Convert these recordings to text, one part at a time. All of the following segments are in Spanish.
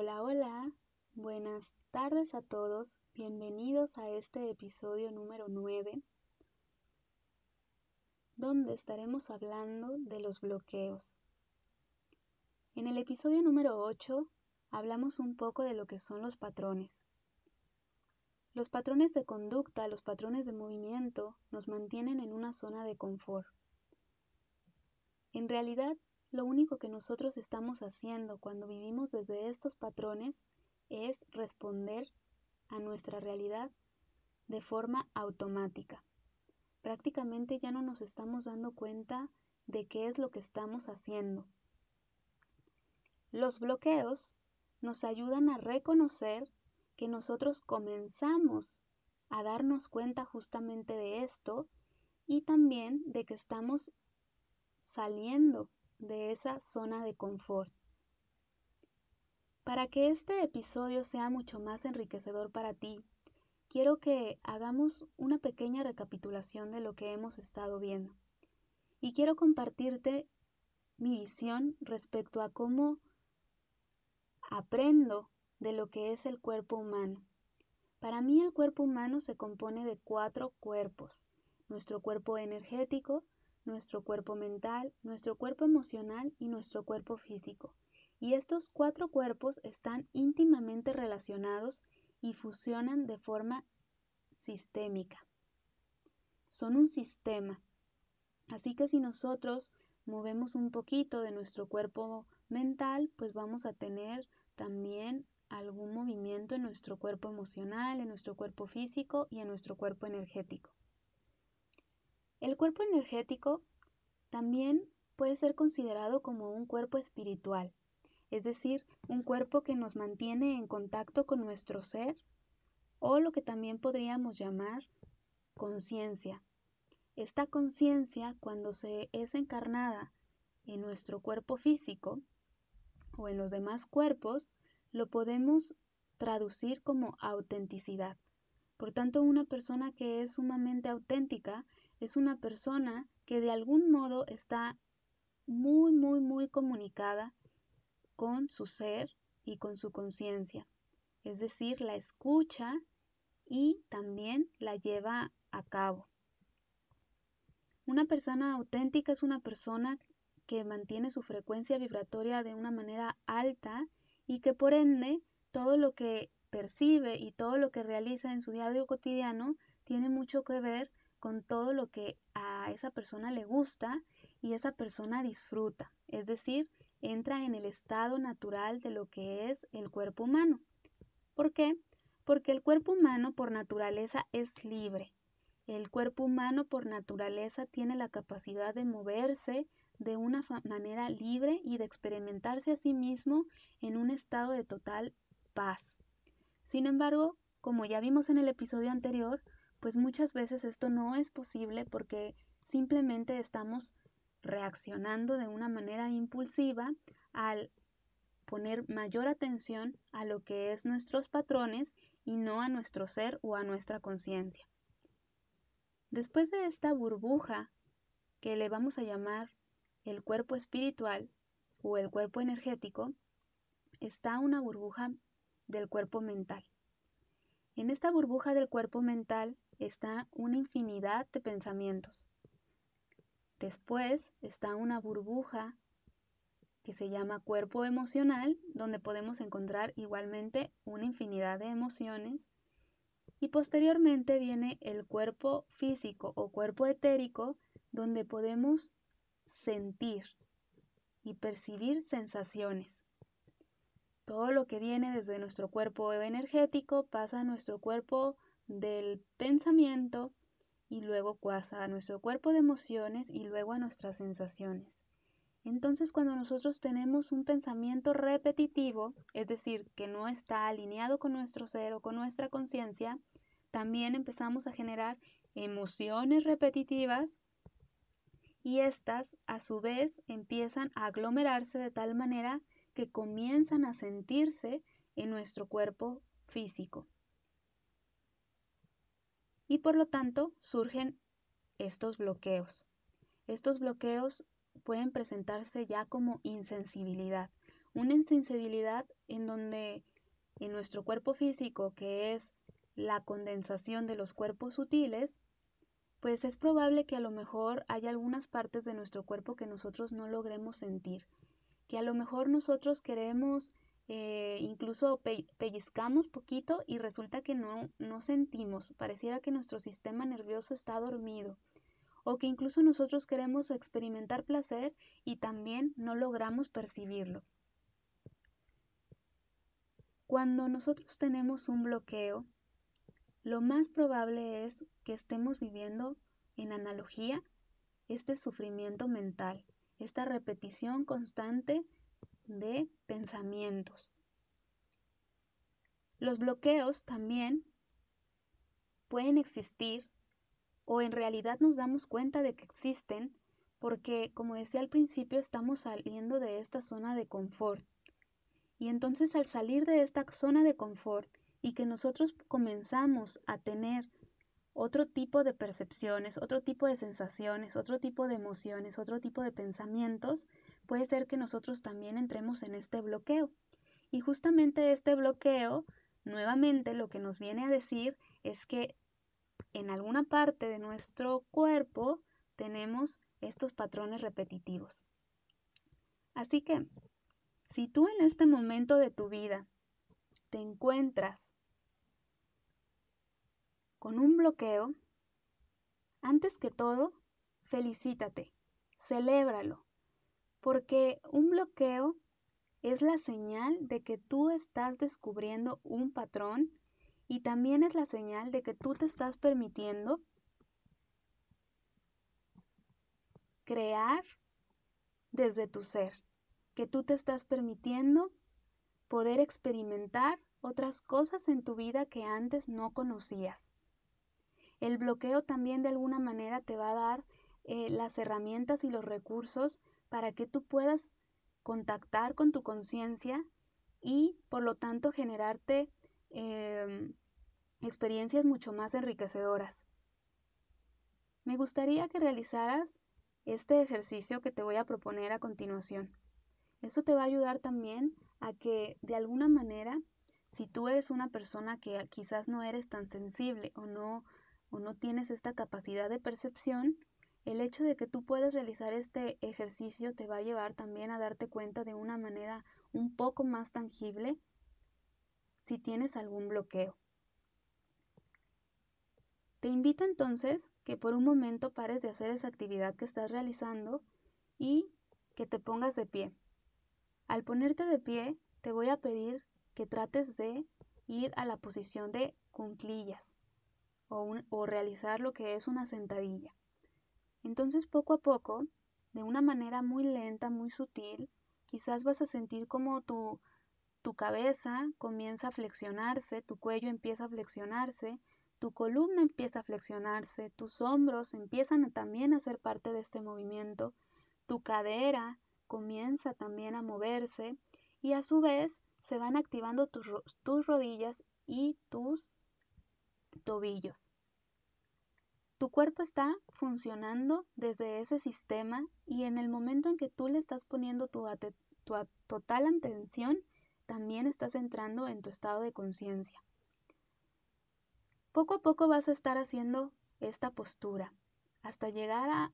Hola, hola, buenas tardes a todos, bienvenidos a este episodio número 9, donde estaremos hablando de los bloqueos. En el episodio número 8 hablamos un poco de lo que son los patrones. Los patrones de conducta, los patrones de movimiento, nos mantienen en una zona de confort. En realidad, lo único que nosotros estamos haciendo cuando vivimos desde estos patrones es responder a nuestra realidad de forma automática. Prácticamente ya no nos estamos dando cuenta de qué es lo que estamos haciendo. Los bloqueos nos ayudan a reconocer que nosotros comenzamos a darnos cuenta justamente de esto y también de que estamos saliendo de esa zona de confort. Para que este episodio sea mucho más enriquecedor para ti, quiero que hagamos una pequeña recapitulación de lo que hemos estado viendo. Y quiero compartirte mi visión respecto a cómo aprendo de lo que es el cuerpo humano. Para mí el cuerpo humano se compone de cuatro cuerpos. Nuestro cuerpo energético, nuestro cuerpo mental, nuestro cuerpo emocional y nuestro cuerpo físico. Y estos cuatro cuerpos están íntimamente relacionados y fusionan de forma sistémica. Son un sistema. Así que si nosotros movemos un poquito de nuestro cuerpo mental, pues vamos a tener también algún movimiento en nuestro cuerpo emocional, en nuestro cuerpo físico y en nuestro cuerpo energético. El cuerpo energético también puede ser considerado como un cuerpo espiritual, es decir, un cuerpo que nos mantiene en contacto con nuestro ser o lo que también podríamos llamar conciencia. Esta conciencia, cuando se es encarnada en nuestro cuerpo físico o en los demás cuerpos, lo podemos traducir como autenticidad. Por tanto, una persona que es sumamente auténtica es una persona que de algún modo está muy, muy, muy comunicada con su ser y con su conciencia. Es decir, la escucha y también la lleva a cabo. Una persona auténtica es una persona que mantiene su frecuencia vibratoria de una manera alta y que por ende todo lo que percibe y todo lo que realiza en su diario cotidiano tiene mucho que ver con todo lo que a esa persona le gusta y esa persona disfruta, es decir, entra en el estado natural de lo que es el cuerpo humano. ¿Por qué? Porque el cuerpo humano por naturaleza es libre. El cuerpo humano por naturaleza tiene la capacidad de moverse de una manera libre y de experimentarse a sí mismo en un estado de total paz. Sin embargo, como ya vimos en el episodio anterior, pues muchas veces esto no es posible porque simplemente estamos reaccionando de una manera impulsiva al poner mayor atención a lo que es nuestros patrones y no a nuestro ser o a nuestra conciencia. Después de esta burbuja que le vamos a llamar el cuerpo espiritual o el cuerpo energético, está una burbuja del cuerpo mental. En esta burbuja del cuerpo mental está una infinidad de pensamientos. Después está una burbuja que se llama cuerpo emocional, donde podemos encontrar igualmente una infinidad de emociones. Y posteriormente viene el cuerpo físico o cuerpo etérico, donde podemos sentir y percibir sensaciones. Todo lo que viene desde nuestro cuerpo energético pasa a nuestro cuerpo del pensamiento y luego pasa a nuestro cuerpo de emociones y luego a nuestras sensaciones. Entonces cuando nosotros tenemos un pensamiento repetitivo, es decir, que no está alineado con nuestro ser o con nuestra conciencia, también empezamos a generar emociones repetitivas y estas a su vez empiezan a aglomerarse de tal manera que comienzan a sentirse en nuestro cuerpo físico. Y por lo tanto surgen estos bloqueos. Estos bloqueos pueden presentarse ya como insensibilidad una insensibilidad en donde en nuestro cuerpo físico, que es la condensación de los cuerpos sutiles, pues es probable que a lo mejor haya algunas partes de nuestro cuerpo que nosotros no logremos sentir, que a lo mejor nosotros queremos, eh, incluso pellizcamos poquito y resulta que no, no sentimos, pareciera que nuestro sistema nervioso está dormido, o que incluso nosotros queremos experimentar placer y también no logramos percibirlo. Cuando nosotros tenemos un bloqueo, lo más probable es que estemos viviendo en analogía este sufrimiento mental, esta repetición constante de pensamientos. Los bloqueos también pueden existir o en realidad nos damos cuenta de que existen porque, como decía al principio, estamos saliendo de esta zona de confort. Y entonces al salir de esta zona de confort y que nosotros comenzamos a tener otro tipo de percepciones, otro tipo de sensaciones, otro tipo de emociones, otro tipo de pensamientos, puede ser que nosotros también entremos en este bloqueo. Y justamente este bloqueo, nuevamente lo que nos viene a decir es que en alguna parte de nuestro cuerpo tenemos estos patrones repetitivos. Así que, si tú en este momento de tu vida te encuentras con un bloqueo, antes que todo, felicítate, celébralo, porque un bloqueo es la señal de que tú estás descubriendo un patrón y también es la señal de que tú te estás permitiendo crear desde tu ser, que tú te estás permitiendo poder experimentar otras cosas en tu vida que antes no conocías. El bloqueo también de alguna manera te va a dar eh, las herramientas y los recursos para que tú puedas contactar con tu conciencia y por lo tanto generarte em, experiencias mucho más enriquecedoras. Me gustaría que realizaras este ejercicio que te voy a proponer a continuación. Eso te va a ayudar también a que de alguna manera, si tú eres una persona que quizás no eres tan sensible o no o no tienes esta capacidad de percepción, el hecho de que tú puedas realizar este ejercicio te va a llevar también a darte cuenta de una manera un poco más tangible si tienes algún bloqueo. Te invito entonces que por un momento pares de hacer esa actividad que estás realizando y que te pongas de pie. Al ponerte de pie, te voy a pedir que trates de ir a la posición de cunclillas o, realizar lo que es una sentadilla. Entonces poco a poco, de una manera muy lenta, muy sutil, quizás vas a sentir como tu, tu cabeza comienza a flexionarse, tu cuello empieza a flexionarse, tu columna empieza a flexionarse, tus hombros empiezan también a ser parte de este movimiento, tu cadera comienza también a moverse y a su vez se van activando tus, tus rodillas y tus tobillos. Tu cuerpo está funcionando desde ese sistema y en el momento en que tú le estás poniendo tu, total atención, también estás entrando en tu estado de conciencia. Poco a poco vas a estar haciendo esta postura hasta llegar a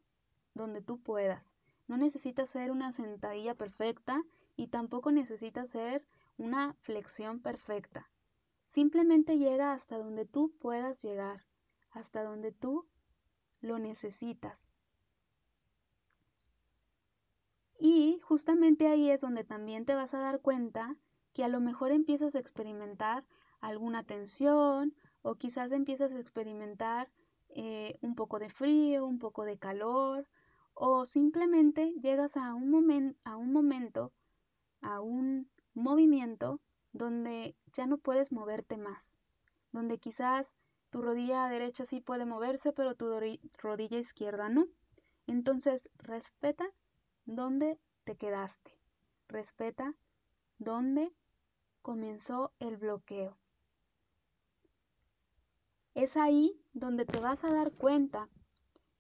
donde tú puedas. No necesitas ser una sentadilla perfecta y tampoco necesitas ser una flexión perfecta. Simplemente llega hasta donde tú puedas llegar, hasta donde tú lo necesitas. Y justamente ahí es donde también te vas a dar cuenta que a lo mejor empiezas a experimentar alguna tensión o quizás empiezas a experimentar eh, un poco de frío, un poco de calor o simplemente llegas a un, a un momento, a un movimiento donde ya no puedes moverte más, donde quizás tu rodilla derecha sí puede moverse, pero tu rodilla izquierda no. Entonces, respeta dónde te quedaste. Respeta dónde comenzó el bloqueo. Es ahí donde te vas a dar cuenta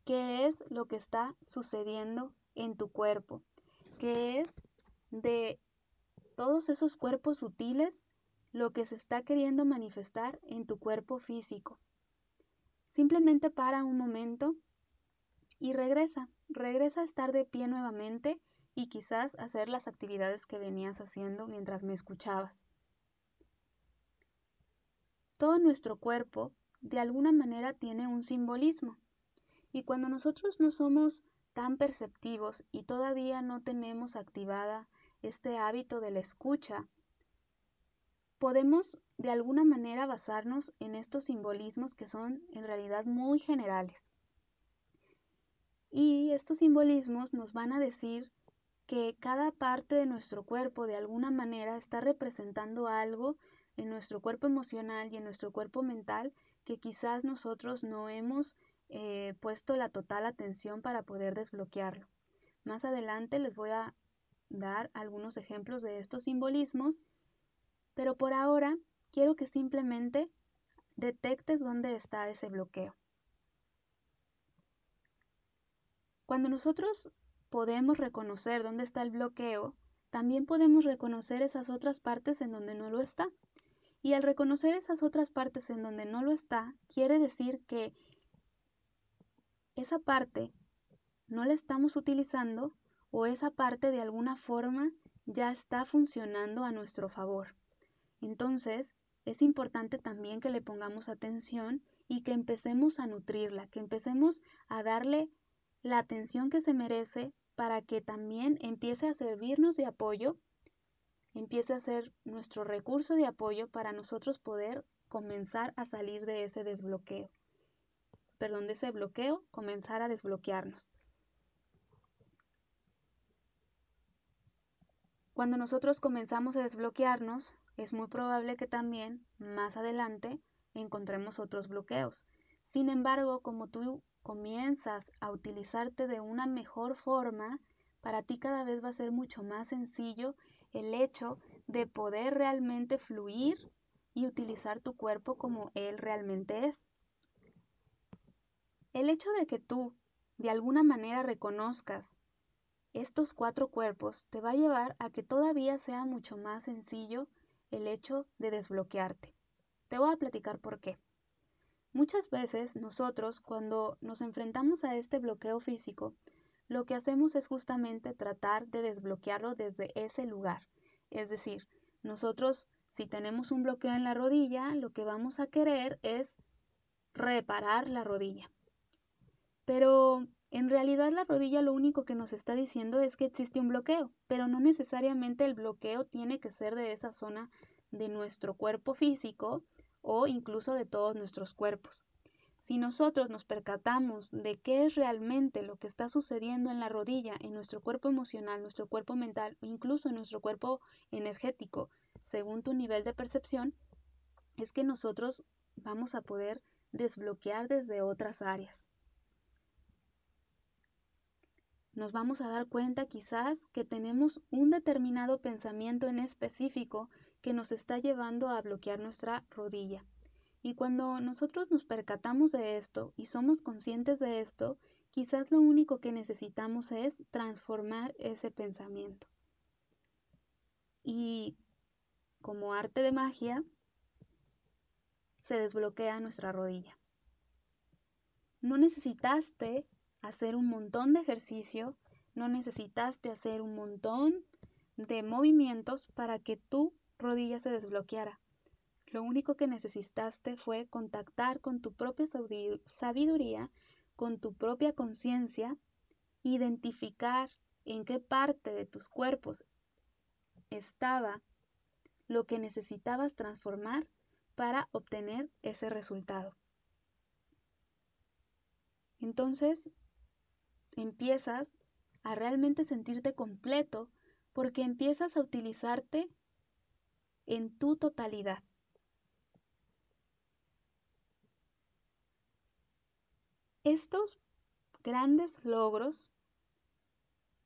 qué es lo que está sucediendo en tu cuerpo, qué es de todos esos cuerpos sutiles lo que se está queriendo manifestar en tu cuerpo físico. Simplemente para un momento y regresa, regresa a estar de pie nuevamente y quizás hacer las actividades que venías haciendo mientras me escuchabas. Todo nuestro cuerpo de alguna manera tiene un simbolismo y cuando nosotros no somos tan perceptivos y todavía no tenemos activada este hábito de la escucha, podemos de alguna manera basarnos en estos simbolismos que son en realidad muy generales. Y estos simbolismos nos van a decir que cada parte de nuestro cuerpo de alguna manera está representando algo en nuestro cuerpo emocional y en nuestro cuerpo mental que quizás nosotros no hemos eh, puesto la total atención para poder desbloquearlo. Más adelante les voy a dar algunos ejemplos de estos simbolismos pero por ahora quiero que simplemente detectes dónde está ese bloqueo. Cuando nosotros podemos reconocer dónde está el bloqueo, también podemos reconocer esas otras partes en donde no lo está. Y al reconocer esas otras partes en donde no lo está, quiere decir que esa parte no la estamos utilizando o esa parte de alguna forma ya está funcionando a nuestro favor. Entonces, es importante también que le pongamos atención y que empecemos a nutrirla, que empecemos a darle la atención que se merece para que también empiece a servirnos de apoyo, empiece a ser nuestro recurso de apoyo para nosotros poder comenzar a salir de ese desbloqueo. Perdón, de ese bloqueo, comenzar a desbloquearnos. Cuando nosotros comenzamos a desbloquearnos, es muy probable que también más adelante encontremos otros bloqueos. Sin embargo, como tú comienzas a utilizarte de una mejor forma, para ti cada vez va a ser mucho más sencillo el hecho de poder realmente fluir y utilizar tu cuerpo como él realmente es. El hecho de que tú de alguna manera reconozcas estos cuatro cuerpos te va a llevar a que todavía sea mucho más sencillo el hecho de desbloquearte. Te voy a platicar por qué. Muchas veces nosotros cuando nos enfrentamos a este bloqueo físico, lo que hacemos es justamente tratar de desbloquearlo desde ese lugar. Es decir, nosotros si tenemos un bloqueo en la rodilla, lo que vamos a querer es reparar la rodilla. Pero en realidad la rodilla lo único que nos está diciendo es que existe un bloqueo, pero no necesariamente el bloqueo tiene que ser de esa zona de nuestro cuerpo físico o incluso de todos nuestros cuerpos. Si nosotros nos percatamos de qué es realmente lo que está sucediendo en la rodilla, en nuestro cuerpo emocional, nuestro cuerpo mental o incluso en nuestro cuerpo energético, según tu nivel de percepción, es que nosotros vamos a poder desbloquear desde otras áreas. Nos vamos a dar cuenta quizás que tenemos un determinado pensamiento en específico que nos está llevando a bloquear nuestra rodilla. Y cuando nosotros nos percatamos de esto y somos conscientes de esto, quizás lo único que necesitamos es transformar ese pensamiento. Y como arte de magia, se desbloquea nuestra rodilla. No necesitaste hacer un montón de ejercicio, no necesitaste hacer un montón de movimientos para que tu rodilla se desbloqueara. Lo único que necesitaste fue contactar con tu propia sabiduría, con tu propia conciencia, identificar en qué parte de tus cuerpos estaba lo que necesitabas transformar para obtener ese resultado. Entonces, empiezas a realmente sentirte completo porque empiezas a utilizarte en tu totalidad. Estos grandes logros,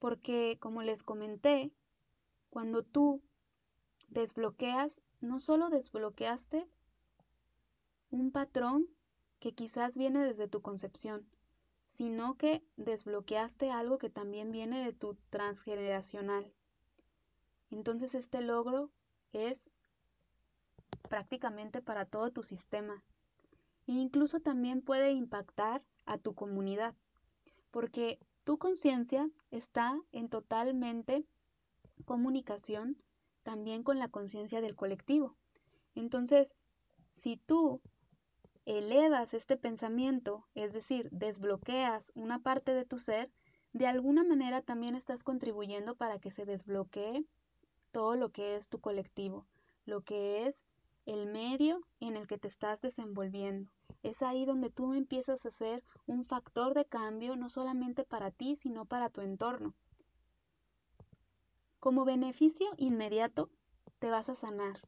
porque como les comenté, cuando tú desbloqueas, no solo desbloqueaste un patrón que quizás viene desde tu concepción, sino que desbloqueaste algo que también viene de tu transgeneracional. entonces este logro es prácticamente para todo tu sistema. E incluso también puede impactar a tu comunidad, porque tu conciencia está en totalmente comunicación también con la conciencia del colectivo. Entonces, si tú elevas este pensamiento, es decir, desbloqueas una parte de tu ser, de alguna manera también estás contribuyendo para que se desbloquee todo lo que es tu colectivo, lo que es el medio en el que te estás desenvolviendo. Es ahí donde tú empiezas a ser un factor de cambio no solamente para ti, sino para tu entorno. Como beneficio inmediato, te vas a sanar,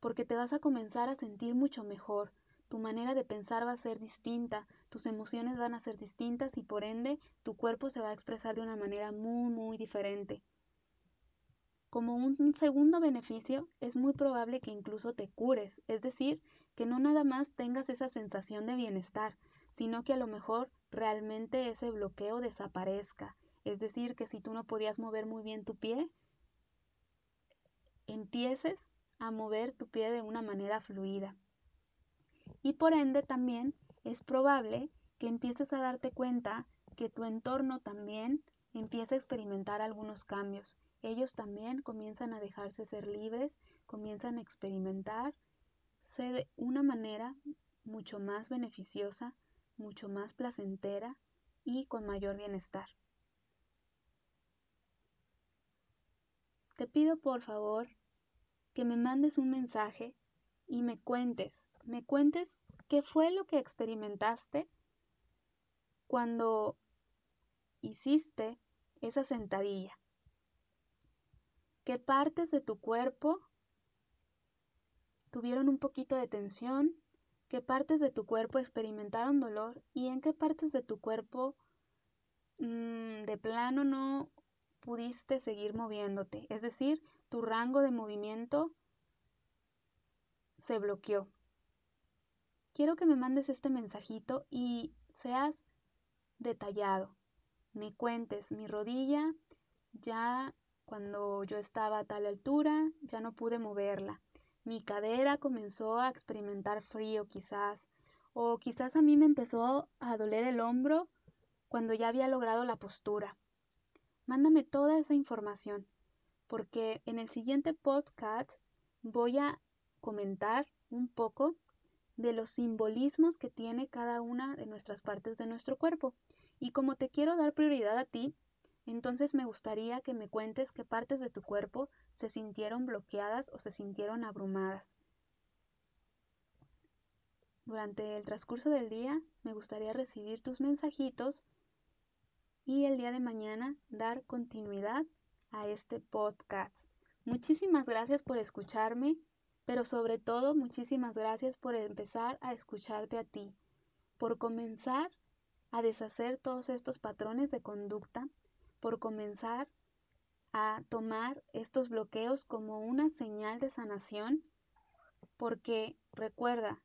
porque te vas a comenzar a sentir mucho mejor, tu manera de pensar va a ser distinta, tus emociones van a ser distintas y por ende tu cuerpo se va a expresar de una manera muy, muy diferente. Como un segundo beneficio, es muy probable que incluso te cures, es decir, que no nada más tengas esa sensación de bienestar, sino que a lo mejor realmente ese bloqueo desaparezca. Es decir, que si tú no podías mover muy bien tu pie, empieces a mover tu pie de una manera fluida. Y por ende también es probable que empieces a darte cuenta que tu entorno también empieza a experimentar algunos cambios ellos también comienzan a dejarse ser libres, comienzan a experimentar de una manera mucho más beneficiosa, mucho más placentera y con mayor bienestar. Te pido por favor que me mandes un mensaje y me cuentes, me cuentes qué fue lo que experimentaste cuando hiciste esa sentadilla qué partes de tu cuerpo tuvieron un poquito de tensión, qué partes de tu cuerpo experimentaron dolor y en qué partes de tu cuerpo mm, de plano no pudiste seguir moviéndote. Es decir, tu rango de movimiento se bloqueó. Quiero que me mandes este mensajito y seas detallado. Me cuentes, mi rodilla ya cuando yo estaba a tal altura, ya no pude moverla. Mi cadera comenzó a experimentar frío quizás, o quizás a mí me empezó a doler el hombro cuando ya había logrado la postura. Mándame toda esa información, porque en el siguiente podcast voy a comentar un poco de los simbolismos que tiene cada una de nuestras partes de nuestro cuerpo. Y como te quiero dar prioridad a ti, entonces me gustaría que me cuentes qué partes de tu cuerpo se sintieron bloqueadas o se sintieron abrumadas. Durante el transcurso del día me gustaría recibir tus mensajitos y el día de mañana dar continuidad a este podcast. Muchísimas gracias por escucharme, pero sobre todo muchísimas gracias por empezar a escucharte a ti, por comenzar a deshacer todos estos patrones de conducta por comenzar a tomar estos bloqueos como una señal de sanación, porque recuerda,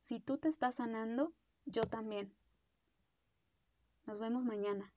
si tú te estás sanando, yo también. Nos vemos mañana.